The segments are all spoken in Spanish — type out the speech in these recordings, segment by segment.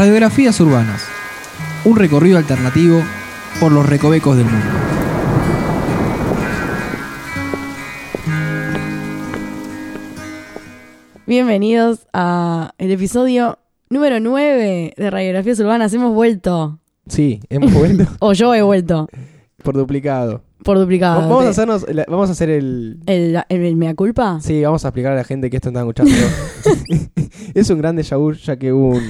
Radiografías urbanas. Un recorrido alternativo por los recovecos del mundo. Bienvenidos a el episodio número 9 de Radiografías Urbanas. Hemos vuelto. Sí, hemos vuelto O yo he vuelto. por duplicado. Por duplicado. vamos a hacernos, la- vamos a hacer el, ¿El, el, el mea culpa? sí, vamos a explicar a la gente que esto está escuchando. es un gran déjà vu ya que hubo un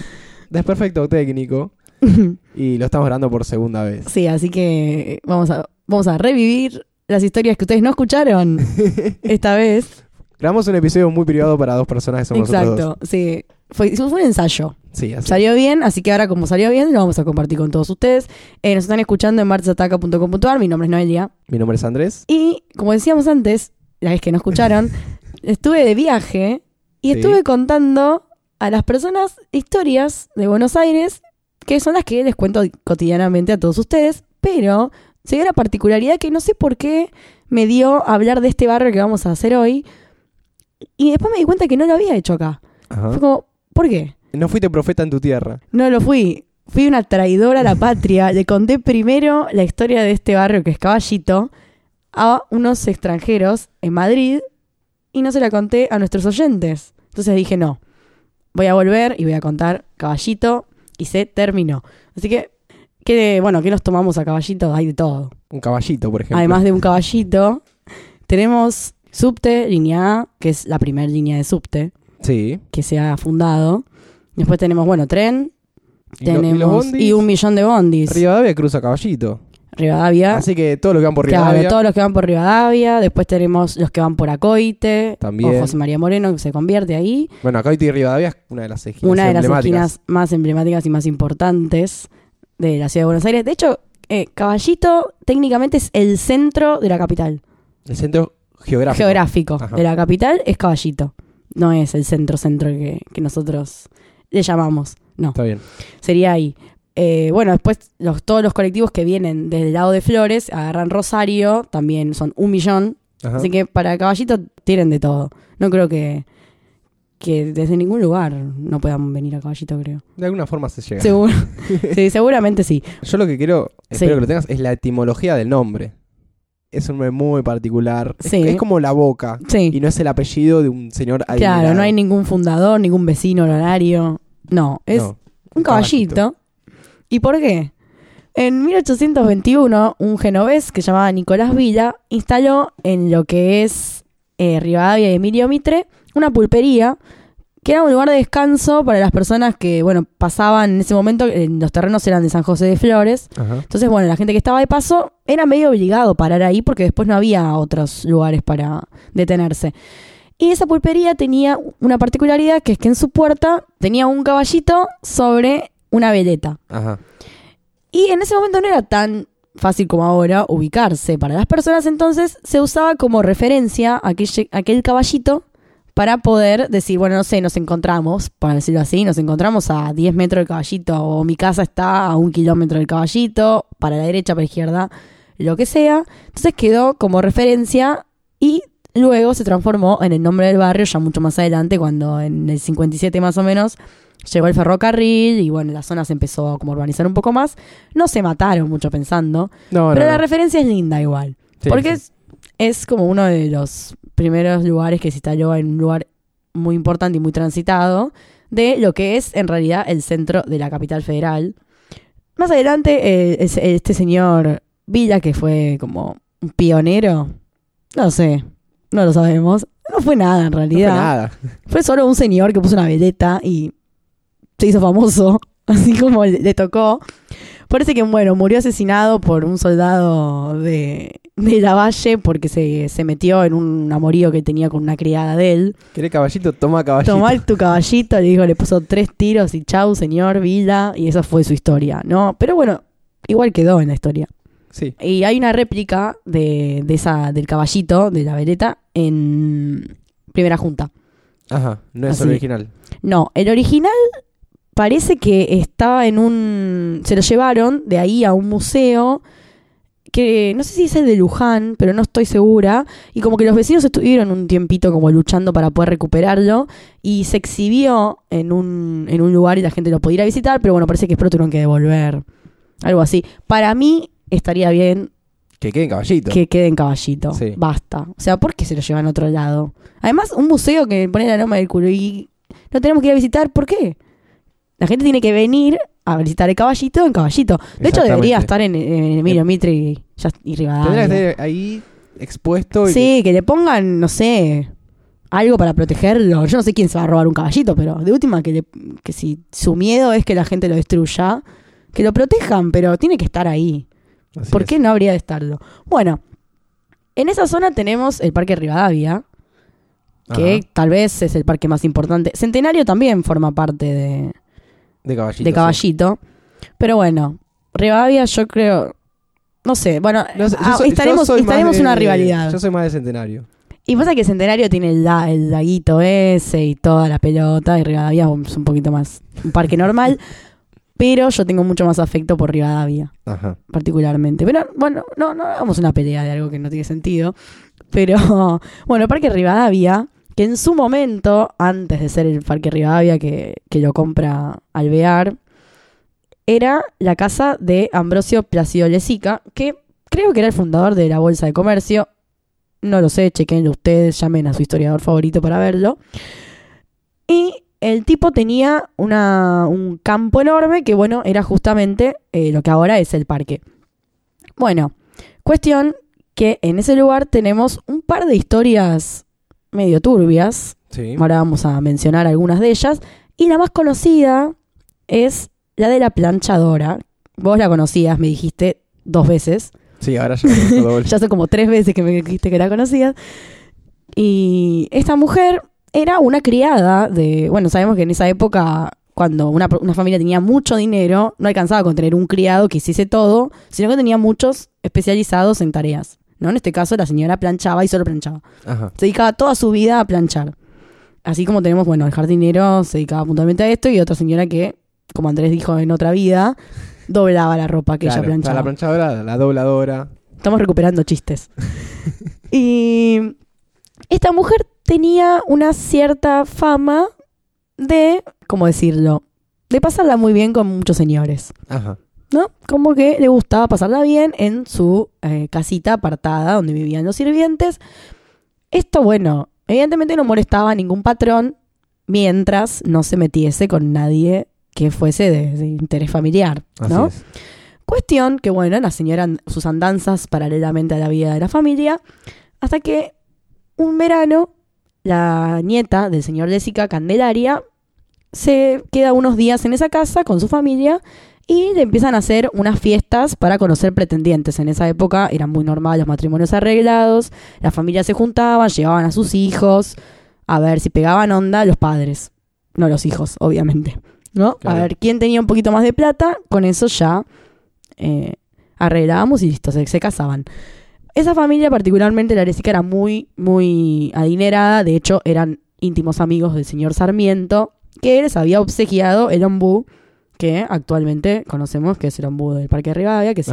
desperfecto técnico y lo estamos grabando por segunda vez. Sí, así que vamos a, vamos a revivir las historias que ustedes no escucharon esta vez. Grabamos un episodio muy privado para dos personas que somos nosotros Exacto, dos. sí. Fue, fue un ensayo. Sí, así. Salió bien, así que ahora como salió bien, lo vamos a compartir con todos ustedes. Eh, nos están escuchando en marchataca.com.ar, mi nombre es Noelia. Mi nombre es Andrés. Y como decíamos antes, la vez que no escucharon, estuve de viaje y Sí. estuve contando a las personas historias de Buenos Aires, que son las que les cuento cotidianamente a todos ustedes, pero se dio la particularidad que no sé por qué me dio a hablar de este barrio que vamos a hacer hoy. Y después me di cuenta que no lo había hecho acá. Ajá. Fue como, ¿por qué? No fuiste profeta en tu tierra. No lo fui. Fui una traidora a la patria. Le conté primero la historia de este barrio que es Caballito a unos extranjeros en Madrid y no se la conté a nuestros oyentes. Entonces dije, no, voy a volver y voy a contar Caballito y se terminó. Así que, ¿qué, bueno, ¿qué nos tomamos a Caballito? Hay de todo. Un caballito, por ejemplo. Además de un caballito, tenemos subte, línea A, que es la primera línea de subte Sí. que se ha fundado. Después tenemos, bueno, tren, Y, lo- y tenemos los bondis. y un millón de bondis. Rivadavia cruza caballito. Rivadavia. Así que todos los que van por Claro, Rivadavia. todos los que van por Rivadavia. Después tenemos los que van por Acoite. También. O José María Moreno, que se convierte ahí. Bueno, acá y Rivadavia es una de las esquinas Una de las esquinas más emblemáticas y más importantes de la ciudad de Buenos Aires. De hecho, eh, Caballito técnicamente es el centro de la capital. El centro geográfico. Geográfico Ajá. de la capital es Caballito. No es el centro-centro que, que nosotros le llamamos. No. Está bien. sería ahí. Eh, bueno, después los, todos los colectivos que vienen desde el lado de Flores agarran Rosario, también son un millón. Ajá. Así que para Caballito tienen de todo. No creo que, que desde ningún lugar no puedan venir a Caballito, creo. De alguna forma se llega. Seguro. sí, seguramente sí. Yo lo que quiero, Sí. espero que lo tengas, es la etimología del nombre. Es un nombre muy particular. Es- Sí. Es, como la boca. Sí. Y no es el apellido de un señor Claro, no hay ningún fundador, ningún vecino honorario. No, es No, un caballito. ¿Y por qué? En 1821, un genovés que llamaba Nicolás Villa instaló en lo que es eh, Rivadavia y Emilio Mitre una pulpería que era un lugar de descanso para las personas que, bueno, pasaban en ese momento, en los terrenos eran de San José de Flores. Ajá. Entonces, bueno, la gente que estaba de paso era medio obligado a parar ahí porque después no había otros lugares para detenerse. Y esa pulpería tenía una particularidad que es que en su puerta tenía un caballito sobre una veleta. Ajá. Y en ese momento no era tan fácil como ahora ubicarse para las personas, entonces se usaba como referencia aquel, aquel caballito para poder decir, bueno, no sé, nos encontramos, para decirlo así, nos encontramos a 10 metros del caballito o mi casa está a un kilómetro del caballito, para la derecha, para la izquierda, lo que sea. Entonces quedó como referencia y luego se transformó en el nombre del barrio ya mucho más adelante, cuando en el 57 más o menos llegó el ferrocarril y bueno, la zona se empezó a como urbanizar un poco más. No se mataron mucho pensando, No, pero no, la no. referencia es linda igual. Sí, porque sí. Es, es como uno de los primeros lugares que se instaló en un lugar muy importante y muy transitado de lo que es en realidad el centro de la capital federal. Más adelante, eh, es- este señor Villa, que fue como un pionero, no sé, no lo sabemos. No fue nada en No fue realidad. nada. Fue solo un señor que puso una veleta y se hizo famoso, así como le, tocó. Parece que, bueno, murió asesinado por un soldado de, de la Valle porque se, se metió en un amorío que tenía con una criada de él. ¿Querés caballito? Toma caballito. Tomá tu caballito, le dijo, le puso tres tiros y chau, señor Villa, y esa fue su historia, ¿no? Pero bueno, igual quedó en la historia. Sí. Y hay una réplica de, de esa, del caballito, de la veleta, en Primera Junta. Ajá. No es Así. el original. No, el original parece que estaba en un... Se lo llevaron de ahí a un museo que no sé si es el de Luján, pero no estoy segura, y como que los vecinos estuvieron un tiempito como luchando para poder recuperarlo, y se exhibió en un, en un lugar y la gente lo podía ir a visitar, pero bueno, parece que pronto tuvieron que devolver, algo así. Para mí estaría bien Que quede en caballito. que quede en caballito, Sí. basta. O sea, ¿por qué se lo llevan a otro loma Además, un museo que pone la loma del culo y no tenemos que ir a visitar, ¿por qué? La gente tiene que venir a visitar el caballito en caballito. De hecho, debería estar en, en Emilio Mitre y, y Tendría que Rivadavia. estar ahí expuesto. y Sí, que le pongan, no sé, algo para protegerlo. Yo no sé quién se va a robar un caballito, pero de última que, le- que si su miedo es que la gente lo destruya, que lo protejan, pero tiene que estar ahí. así ¿Por es. qué no habría de estarlo? Bueno, en esa zona tenemos el Parque Rivadavia, que Ajá. tal vez es el parque más importante. Centenario también forma parte de, De caballito. de sí. Caballito. Pero bueno, Rivadavia yo creo... No sé, bueno, No sé, yo ah, soy- estaremos, estaremos de- una rivalidad. Yo soy más de centenario. Y pasa que Centenario tiene el, la- el laguito ese y toda la pelota, y Rivadavia es un poquito más un parque normal, pero yo tengo mucho más afecto por Rivadavia Ajá. particularmente. Pero bueno, no, no hagamos una pelea de algo que no tiene sentido. Pero bueno, el Parque Rivadavia, que en su momento, antes de ser el Parque Rivadavia que, que lo compra Alvear, era la casa de Ambrosio Placido Lezica, que creo que era el fundador de la Bolsa de Comercio. No lo sé, chequenlo ustedes, llamen a su historiador favorito para verlo. Y el tipo tenía una, un campo enorme que, bueno, era justamente eh, lo que ahora es el parque. Bueno, cuestión que en ese lugar tenemos un par de historias medio turbias. Sí. Ahora vamos a mencionar algunas de ellas. Y la más conocida es la de la planchadora. Vos la conocías, me dijiste dos veces. Sí, ahora ya. Ya hace como tres veces que me dijiste que la conocías. Y esta mujer era una criada de. Bueno, sabemos que en esa época, cuando una, una familia tenía mucho dinero, no alcanzaba con tener un criado que hiciese todo, sino que tenía muchos especializados en tareas. ¿No? En este caso, la señora planchaba y solo planchaba. Ajá. Se dedicaba toda su vida a planchar. Así como tenemos, bueno, el jardinero se dedicaba puntualmente a esto y otra señora que, como Andrés dijo en otra vida, doblaba la ropa que Claro, ella planchaba. La planchadora, la dobladora. Estamos recuperando chistes. y esta mujer tenía una cierta fama de, ¿cómo decirlo? De pasarla muy bien con muchos señores, Ajá. ¿No? Como que le gustaba pasarla bien en su eh, casita apartada donde vivían los sirvientes. Esto, bueno, evidentemente no molestaba a ningún patrón mientras no se metiese con nadie que fuese de, de interés familiar, Así ¿no? es. Cuestión que, bueno, la señora sus andanzas paralelamente a la vida de la familia, hasta que un verano la nieta del señor Jessica Candelaria se queda unos días en esa casa con su familia y le empiezan a hacer unas fiestas para conocer pretendientes. En esa época eran muy normal los matrimonios arreglados, las familias se juntaban, llevaban a sus hijos a ver si pegaban onda los padres, no los hijos, obviamente. ¿No? Claro. A ver quién tenía un poquito más de plata, con eso ya eh, arreglábamos y listo, se, se casaban. Esa familia, particularmente la Jessica, era muy, muy adinerada. De hecho, eran íntimos amigos del señor Sarmiento, que les había obsequiado el ombú, que actualmente conocemos que es el ombú del Parque de Rivadavia, que sí.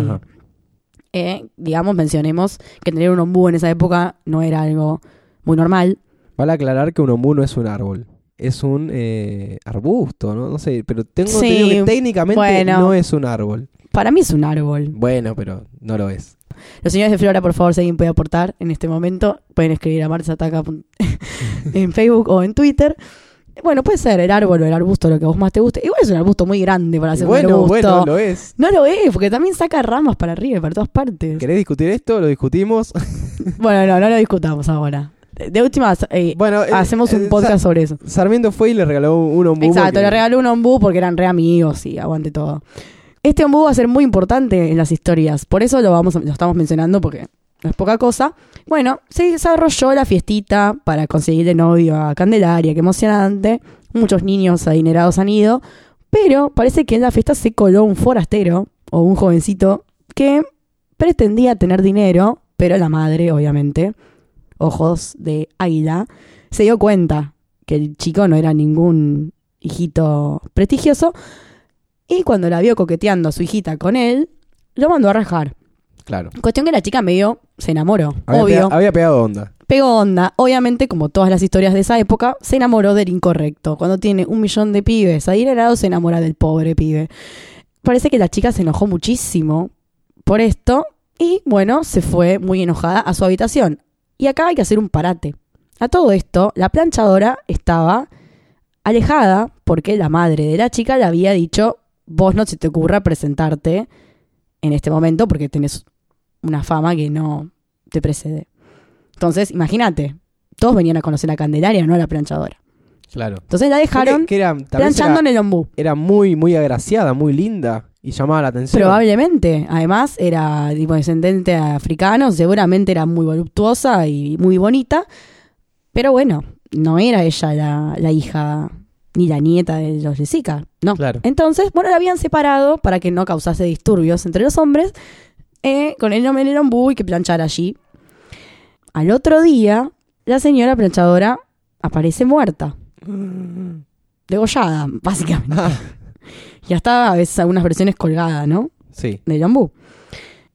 Eh, digamos, mencionemos que tener un ombú en esa época no era algo muy normal. Vale aclarar que un ombú no es un árbol. Es un eh, arbusto, ¿no? No sé, pero tengo Sí, entendido que técnicamente bueno. no es un árbol. Para mí es un árbol. Bueno, pero no lo es. Los señores de Flora, por favor, si alguien puede aportar en este momento, pueden escribir a Marzataca en Facebook o en Twitter. Bueno, puede ser el árbol o el arbusto, lo que a vos más te guste. Igual es un arbusto muy grande para Y hacer un bueno, arbusto. bueno, lo es. No lo es, porque también saca ramas para arriba y para todas partes. ¿Querés discutir esto? Lo discutimos. Bueno, no, no lo discutamos ahora. De última, eh, bueno, eh, hacemos un eh, podcast sobre eso. Sa- Sarmiento fue y le regaló un ombú. Exacto, porque- le regaló un ombú porque eran re amigos y aguante todo. Este ombú va a ser muy importante en las historias, por eso lo vamos a- lo estamos mencionando porque no es poca cosa. Bueno, se desarrolló la fiestita para conseguirle novio a Candelaria, qué emocionante. Muchos niños adinerados han ido, pero parece que en la fiesta se coló un forastero o un jovencito que pretendía tener dinero, pero la madre, obviamente, ojos de águila, se dio cuenta que el chico no era ningún hijito prestigioso y cuando la vio coqueteando a su hijita con él, lo mandó a rajar. Claro. Cuestión que la chica medio se enamoró, Había, obvio. pega- había pegado onda. Pegó onda. Obviamente, como todas las historias de esa época, se enamoró del incorrecto. Cuando tiene un millón de pibes adinerados, se enamora del pobre pibe. Parece que la chica se enojó muchísimo por esto y, bueno, se fue muy enojada a su habitación. Y acá hay que hacer un parate. A todo esto, la planchadora estaba alejada porque la madre de la chica le había dicho, vos no se te ocurra presentarte en este momento porque tenés una fama que no te precede. Entonces, imagínate, todos venían a conocer a Candelaria, no a la planchadora. Claro. Entonces la dejaron Que, que era, planchando era, en el ombú. era muy, muy agraciada, muy linda y llamaba la atención. Probablemente. Además, era tipo descendente africano, seguramente era muy voluptuosa y muy bonita. Pero bueno, no era ella la, la hija ni la nieta de los Jessica. No. Claro. Entonces, bueno, la habían separado para que no causase disturbios entre los hombres eh, con el nombre del ombú y que planchara allí. Al otro día, la señora planchadora aparece muerta. Degollada, básicamente. Y hasta a veces algunas versiones colgada, ¿no? Sí. Del ombú.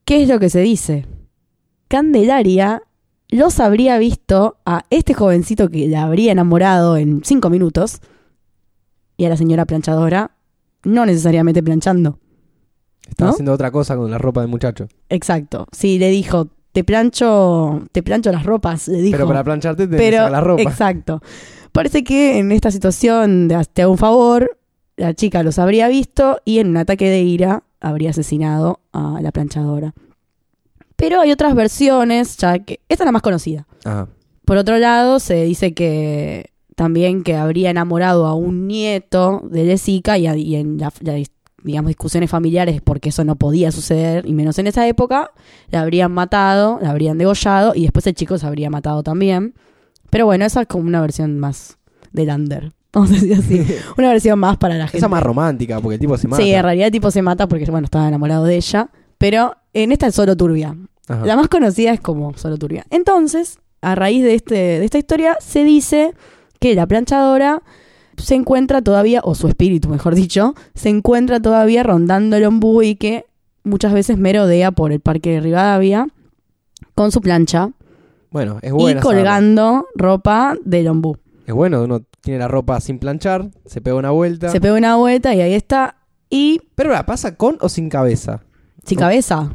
¿Qué es lo que se dice? Candelaria los habría visto a este jovencito que la habría enamorado en cinco minutos y a la señora planchadora no necesariamente planchando. Estaba ¿No? haciendo otra cosa con la ropa del muchacho. Exacto. Sí, le dijo, te plancho, te plancho las ropas, le dijo. Pero para plancharte te Pero, la ropa. exacto. Parece que en esta situación de te hago un favor, la chica los habría visto y en un ataque de ira habría asesinado a la planchadora. Pero hay otras versiones, ya que esta es la más conocida. Ajá. Por otro lado, se dice que también que habría enamorado a un nieto de Jessica y, a- y en la, la digamos discusiones familiares porque eso no podía suceder y menos en esa época, la habrían matado, la habrían degollado y después el chico se habría matado también. Pero bueno, esa es como una versión más del under. Vamos a decir así. Una versión más para la gente. Esa más romántica, porque el tipo se mata. Sí, en realidad el tipo se mata porque, bueno, estaba enamorado de ella. Pero en esta es solo turbia. Ajá. La más conocida es como solo turbia. Entonces, a raíz de, este, de esta historia, se dice que la planchadora se encuentra todavía, o su espíritu, mejor dicho, se encuentra todavía rondando el ombú y que muchas veces merodea por el parque de Rivadavia con su plancha Bueno, es y bueno. saberlo. colgando ropa del ombú. Es bueno, uno tiene la ropa sin planchar, se pega una vuelta. Se pega una vuelta y ahí está. Y Pero la pasa con o sin cabeza. sin No. cabeza.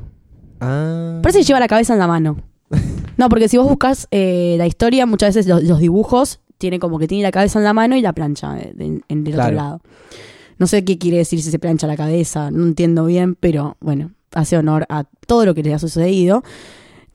Ah. Parece que lleva la cabeza en la mano. No, porque si vos buscas eh, la historia, muchas veces los, los dibujos tiene como que tiene la cabeza en la mano y la plancha eh, de- en del Claro. otro lado. No sé qué quiere decir si se plancha la cabeza, no entiendo bien, pero bueno, hace honor a todo lo que le ha sucedido.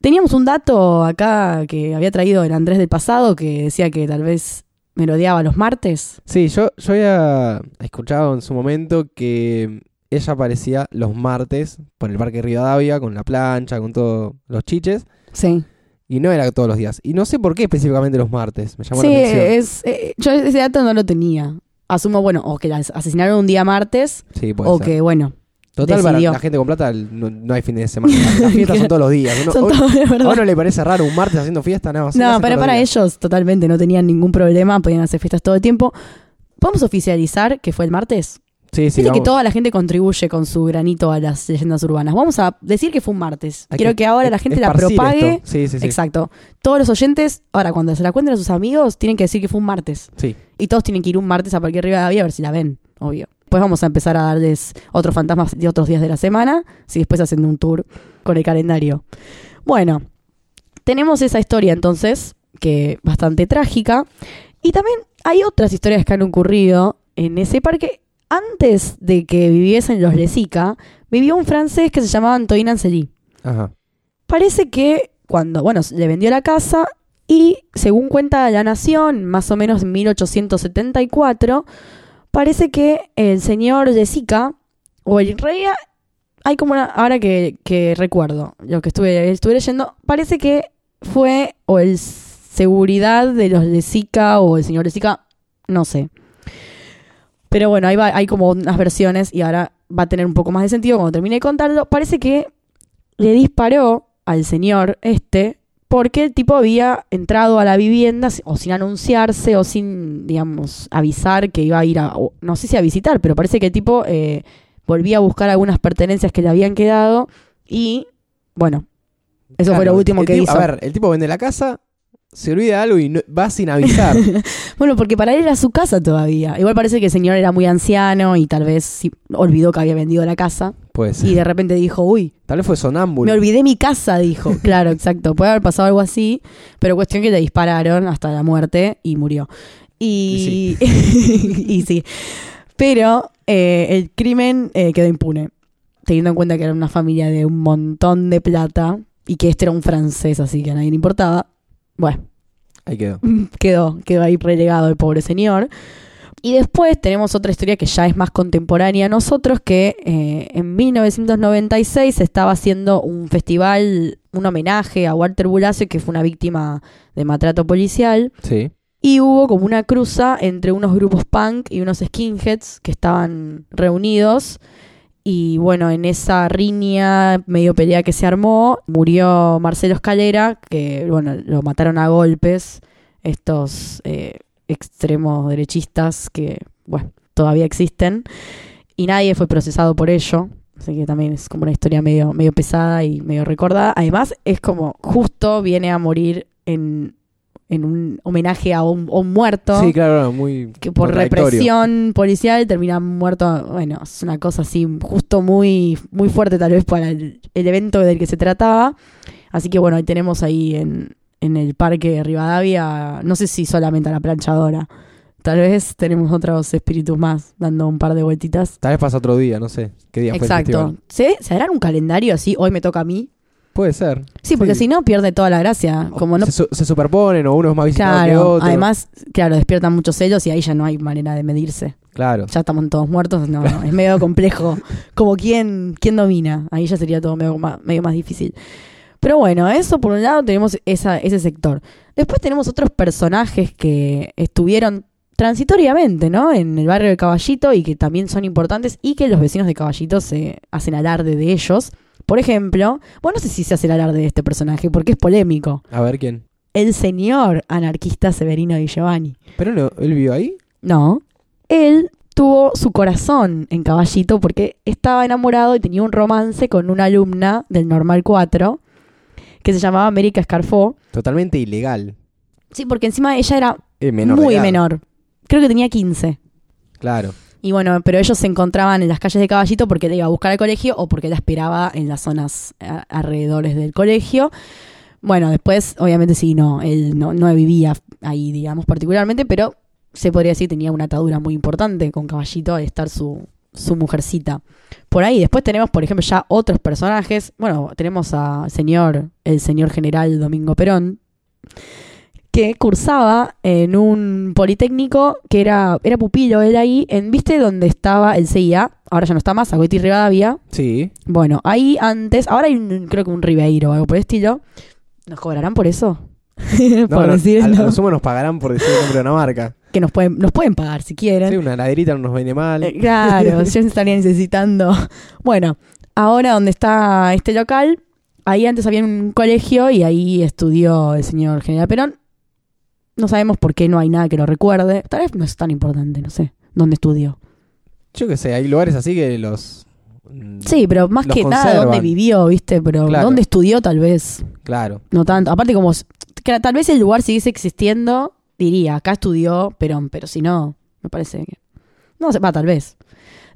Teníamos un dato acá que había traído el Andrés del pasado que decía que tal vez merodeaba los martes. Sí, yo, yo había escuchado en su momento que ella aparecía los martes por el Parque Rivadavia con la plancha, con todos los chiches. Sí. Y no era todos los días. Y no sé por qué específicamente los martes. Me llamó Sí, la atención. es, eh, yo ese dato no lo tenía. Asumo, bueno, o que la asesinaron un día martes, Sí, puede o ser. que, bueno, Total, para la gente con plata no, no hay fin de semana. Las fiestas son todos los días. Uno- son a- todos de verdad. ¿A uno le parece raro un martes haciendo fiesta? No, No, pero para días. ellos totalmente no tenían ningún problema, podían hacer fiestas todo el tiempo. ¿Podemos oficializar que fue el martes? Sí, sí, Viste que toda la gente contribuye con su granito a las leyendas urbanas. Vamos a decir que fue un martes. Hay Quiero que, ahora la gente la propague. esto. Sí, sí, sí. Exacto. Todos los oyentes, ahora cuando se la cuenten a sus amigos, tienen que decir que fue un martes. Sí. Y todos tienen que ir un martes a Parque Rivadavia a ver si la ven, obvio. Después vamos a empezar a darles otros fantasmas de otros días de la semana, si después hacen un tour con el calendario. Bueno, tenemos esa historia entonces, que bastante trágica. Y también hay otras historias que han ocurrido en ese parque. Antes de que viviesen los Lezica, vivió un francés que se llamaba Antoine Ancely. Ajá. Parece que cuando, bueno, le vendió la casa y según cuenta La Nación, más o menos en 1874, parece que el señor Jessica, o el rey, hay como una, ahora que, que recuerdo, lo que estuve, estuve leyendo, parece que fue o el seguridad de los Jessica o el señor Jessica, no sé. Pero bueno, ahí va, hay como unas versiones y ahora va a tener un poco más de sentido cuando termine de contarlo. Parece que le disparó al señor este porque el tipo había entrado a la vivienda o sin anunciarse o sin, digamos, avisar que iba a ir a, no sé si a visitar, pero parece que el tipo eh, volvía a buscar algunas pertenencias que le habían quedado y Bueno, eso fue lo último que tipo- hizo. A ver, el tipo vende la casa, se olvida algo y no- va sin avisar. Bueno, porque para él era su casa todavía. Igual parece que el señor era muy anciano y tal vez sí, olvidó que había vendido la casa. pues Y de repente dijo, uy, tal vez fue sonámbulo. me olvidé mi casa, dijo. Claro, exacto. Puede haber pasado algo así, pero cuestión que le dispararon hasta la muerte y murió. Y, y sí. Pero eh, el crimen eh, quedó impune, teniendo en cuenta que era una familia de un montón de plata y que este era un francés, así que a nadie le importaba. Bueno, Ahí quedó. quedó, quedó ahí relegado el pobre señor. Y después tenemos otra historia que ya es más contemporánea a nosotros, que eh, en 1996 se estaba haciendo un festival, un homenaje a Walter Bulacio, que fue una víctima de maltrato policial. Sí. Y hubo como una cruza entre unos grupos punk y unos skinheads que estaban reunidos. Y bueno, en esa riña, medio pelea que se armó, murió Marcelo Escalera, que bueno, lo mataron a golpes estos eh, extremos derechistas que, bueno, todavía existen. Y nadie fue procesado por ello. Así que también es como una historia medio, medio pesada y medio recordada. Además, es como justo viene a morir en, en un homenaje a un, a un muerto Sí, claro, muy. que por represión policial termina muerto. Bueno, es una cosa así, justo muy, muy fuerte tal vez para el, el evento del que se trataba. Así que bueno, ahí tenemos ahí en, en el parque de Rivadavia, no sé si solamente a la planchadora. Tal vez tenemos otros espíritus más dando un par de vueltitas. Tal vez pasa otro día, no sé. ¿Qué día fue el Exacto. ¿Se harán un calendario así? Hoy me toca a mí. Puede ser. Sí, porque si no pierde toda la gracia. Como no se, su- se superponen o uno es más visitado que Claro, otro. además, claro, despiertan muchos celos y ahí ya no hay manera de medirse. Claro. Ya estamos todos muertos, no, es medio complejo. Como quién, quién domina, ahí ya sería todo medio más, medio más difícil. Pero bueno, eso por un lado tenemos esa, ese sector. Después tenemos otros personajes que estuvieron transitoriamente, ¿no? En el barrio de Caballito y que también son importantes y que los vecinos de Caballito se hacen alarde de ellos. Por ejemplo, bueno, no sé si se hace el alarde de este personaje porque es polémico. A ver quién. El señor anarquista Severino Di Giovanni. ¿Pero no, él vivió ahí? No. Él tuvo su corazón en Caballito porque estaba enamorado y tenía un romance con una alumna del Normal 4 que se llamaba América Escarfó. Totalmente ilegal. Sí, porque encima ella era Eh, menor muy menor. Creo que tenía 15. Claro. Y bueno, pero ellos se encontraban en las calles de Caballito porque él iba a buscar al colegio o porque la esperaba en las zonas a- alrededores del colegio. Bueno, después, obviamente sí, no, él no, no vivía ahí, digamos, particularmente, pero se podría decir tenía una atadura muy importante con Caballito al estar su, su mujercita. Por ahí, después tenemos, por ejemplo, ya otros personajes. Bueno, tenemos a señor, el señor general Domingo Perón, que cursaba en un politécnico que era, era pupilo él ahí, en, ¿viste? Donde estaba el CIA, ahora ya no está más, Agüete y Rivadavia. Sí. Bueno, ahí antes, ahora hay un- creo que un Ribeiro o algo por el estilo. ¿Nos cobrarán por eso? No, por no, decir, nos pagarán por decir el nombre de una marca. que nos pueden, nos pueden pagar si quieren. Sí, una laderita no nos viene mal. Eh, claro, yo estaría necesitando. Bueno, ahora donde está este local, ahí antes había un colegio y ahí estudió el señor General Perón. No sabemos por qué no hay nada que lo recuerde. Tal vez no es tan importante, no sé. ¿Dónde estudió? Yo qué sé, hay lugares así que los... mm, Sí, pero más que nada dónde vivió, ¿viste? Pero Claro. dónde estudió tal vez Claro. no tanto. Aparte como tal vez el lugar siguiese existiendo, diría, acá estudió Perón, pero si no, me parece que... No sé, va, tal vez.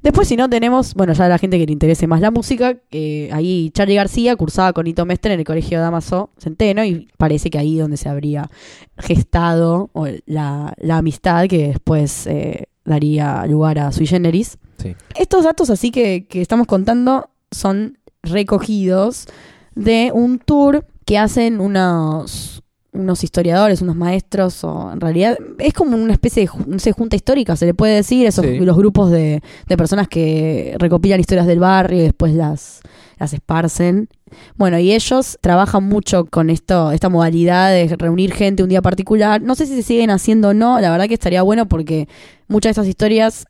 Después, si no, tenemos, bueno, ya la gente que le interese más la música, que ahí Charlie García cursaba con Ito Mestre en el colegio Damaso Centeno y parece que ahí donde se habría gestado o la, la amistad que después eh, daría lugar a Sui Generis. Sí. Estos datos así que, que estamos contando son recogidos de un tour que hacen unos, unos historiadores, unos maestros, o en realidad es como una especie de no sé, junta histórica, se le puede decir, esos Sí. los grupos de, de personas que recopilan historias del barrio y después las, las esparcen. Bueno, y ellos trabajan mucho con esto, esta modalidad de reunir gente un día particular. No sé si se siguen haciendo o no, la verdad que estaría bueno porque muchas de estas historias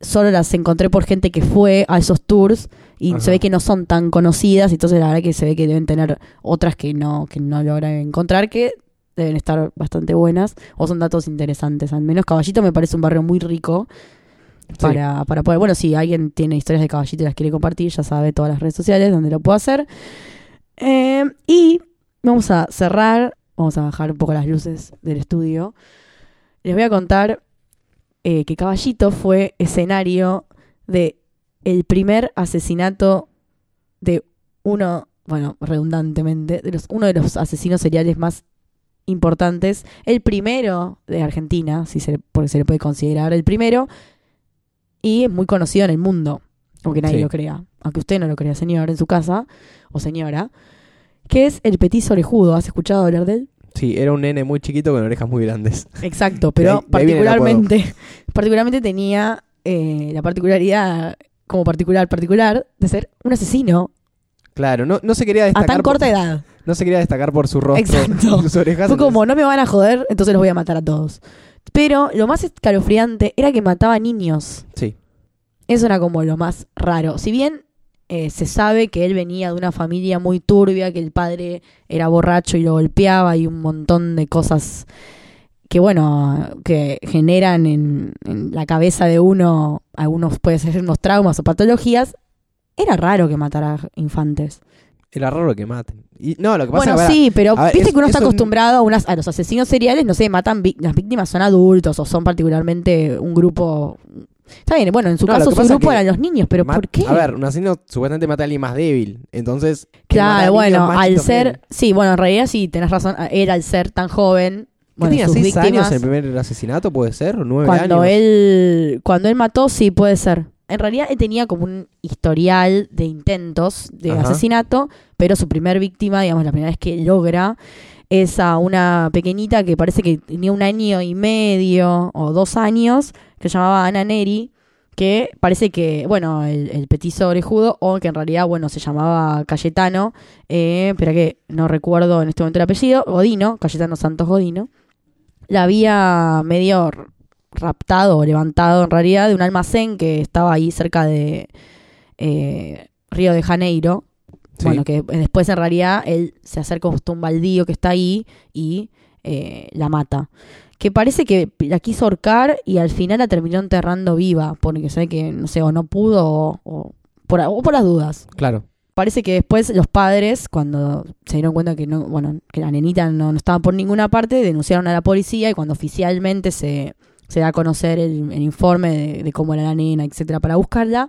solo las encontré por gente que fue a esos tours y Ajá. se ve que no son tan conocidas, entonces la verdad que se ve que deben tener otras que no, que no logran encontrar, que deben estar bastante buenas, o son datos interesantes. Al menos Caballito me parece un barrio muy rico para, para poder, bueno, si alguien tiene historias de Caballito y las quiere compartir, ya sabe todas las redes sociales donde lo puedo hacer. Eh, y vamos a cerrar, vamos a bajar un poco las luces del estudio. Les voy a contar eh, que Caballito fue escenario de el primer asesinato de uno, bueno, redundantemente, de los, uno de los asesinos seriales más importantes, el primero de Argentina, si se, porque se le puede considerar el primero, y es muy conocido en el mundo, aunque nadie Sí. lo crea, aunque usted no lo crea, señor, en su casa, o señora, que es el petiso orejudo. ¿Has escuchado hablar de él? Sí, era un nene muy chiquito con orejas muy grandes. Exacto, pero ahí- particularmente, particularmente tenía eh, la particularidad, como particular, particular, de ser un asesino Claro, no, no se quería a destacar. tan por- corta edad. No se quería destacar por su rostro. Exacto. sus orejas. Fue como, no me van a joder, entonces los voy a matar a todos. Pero lo más escalofriante era que mataba niños. Sí. Eso era como lo más raro. Si bien eh, se sabe que él venía de una familia muy turbia, que el padre era borracho y lo golpeaba y un montón de cosas que, bueno, que generan en, en la cabeza de uno, algunos puede ser unos traumas o patologías, era raro que matara infantes. Era raro que maten. Y, no, lo que pasa Bueno, es que, sí, pero ver, viste es- que uno está un- acostumbrado a, unas, a los asesinos seriales, no sé, matan, las víctimas son adultos o son particularmente un grupo... Está bien, bueno, en su No, caso su grupo eran los niños, pero ¿por qué? A ver, un asesino supuestamente mata a alguien más débil. Entonces. Claro, bueno, al ser, sí, bueno, en realidad sí, tenés razón, era al ser tan joven, ¿Qué bueno, tenía seis víctimas, años en el primer asesinato? ¿Puede ser? ¿O nueve cuando años? él, cuando él mató, sí, puede ser. En realidad él tenía como un historial de intentos de Ajá. asesinato, pero su primer víctima, digamos, la primera vez que logra, es a una pequeñita que parece que tenía un año y medio o dos años, que se llamaba Ana Neri, que parece que, bueno, el, el petizo orejudo, o que en realidad, bueno, se llamaba Cayetano, eh, pero que no recuerdo en este momento el apellido, Godino, Cayetano Santos Godino, la había medio raptado o levantado en realidad de un almacén que estaba ahí cerca de eh, Río de Janeiro. Sí. Bueno, que después en realidad él se acerca justo a un baldío que está ahí y eh, la mata. Que parece que la quiso ahorcar y al final la terminó enterrando viva, porque sabe que, no sé, o no pudo o, o por, o por las dudas. Claro. Parece que después los padres, cuando se dieron cuenta que no, bueno, que la nenita no, no estaba por ninguna parte, denunciaron a la policía y cuando oficialmente se, se da a conocer el, informe de, cómo era la nena, etcétera, para buscarla,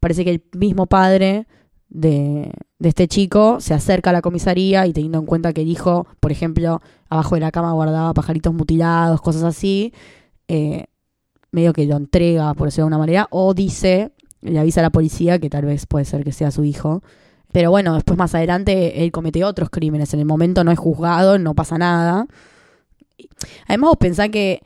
parece que el mismo padre de, este chico se acerca a la comisaría y teniendo en cuenta que el hijo, por ejemplo, abajo de la cama guardaba pajaritos mutilados, cosas así, eh, medio que lo entrega, por decirlo de alguna manera, o dice, le avisa a la policía que tal vez puede ser que sea su hijo. Pero bueno, después más adelante él comete otros crímenes. En el momento no es juzgado, no pasa nada. Además, vos pensás que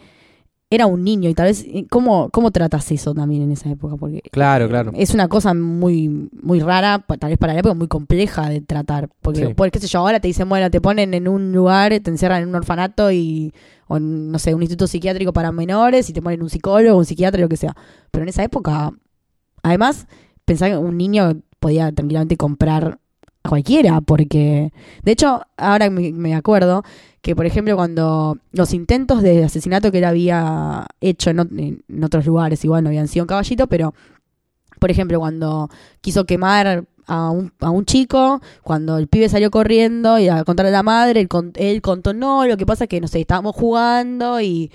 era un niño y tal vez, ¿cómo, cómo tratas eso también en esa época? Porque Claro, claro. es una cosa muy muy rara, tal vez para la época muy compleja de tratar. Porque, Sí. pues, qué sé yo, ahora te dicen, bueno, te ponen en un lugar, te encierran en un orfanato y, o en, no sé, un instituto psiquiátrico para menores y te ponen un psicólogo, un psiquiatra, lo que sea. Pero en esa época, además, pensaba que un niño podía tranquilamente comprar a cualquiera, porque, de hecho, ahora me, me acuerdo que, por ejemplo, cuando los intentos de asesinato que él había hecho en, ot- en otros lugares, igual no habían sido en caballito, pero, por ejemplo, cuando quiso quemar a un, a un chico, cuando el pibe salió corriendo y a contarle a la madre, él, él contó, no, lo que pasa es que, no sé, estábamos jugando y...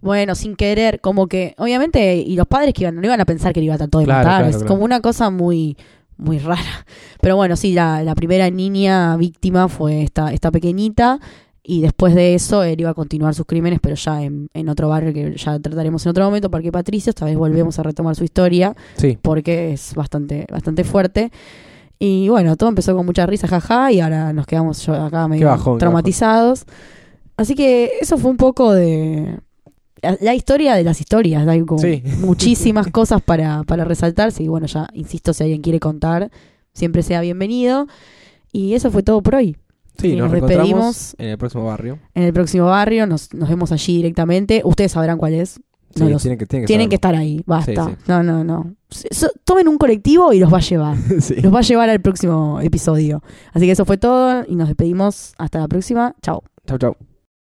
Bueno, sin querer, como que, obviamente, y los padres que iban, no iban a pensar que le iba a tratar de Claro, matar, claro, es claro. como una cosa muy, muy rara. Pero bueno, sí, la, la primera niña víctima fue esta, esta pequeñita. Y después de eso, él iba a continuar sus crímenes, pero ya en, en otro barrio que ya trataremos en otro momento, Parque Patricio. Esta vez volvemos a retomar su historia, Sí. porque es bastante, bastante fuerte. Y bueno, todo empezó con mucha risa, jaja, y ahora nos quedamos yo acá medio bajón, traumatizados. Así que eso fue un poco de la, historia de las historias. Hay como Sí. muchísimas cosas para, para resaltar. Y bueno, ya insisto, si alguien quiere contar, siempre sea bienvenido. Y eso fue todo por hoy. Sí, Y nos, despedimos. en el próximo barrio. En el próximo barrio nos, nos vemos allí directamente. Ustedes sabrán cuál es. Sí, No sé. tienen que, tienen que Tienen que saberlo. estar ahí, basta. Sí, sí. No, no, no. So- tomen un colectivo y los va a llevar. Sí. Los va a llevar al próximo episodio. Así que eso fue todo y nos despedimos. Hasta la próxima. Chao. Chau, chau.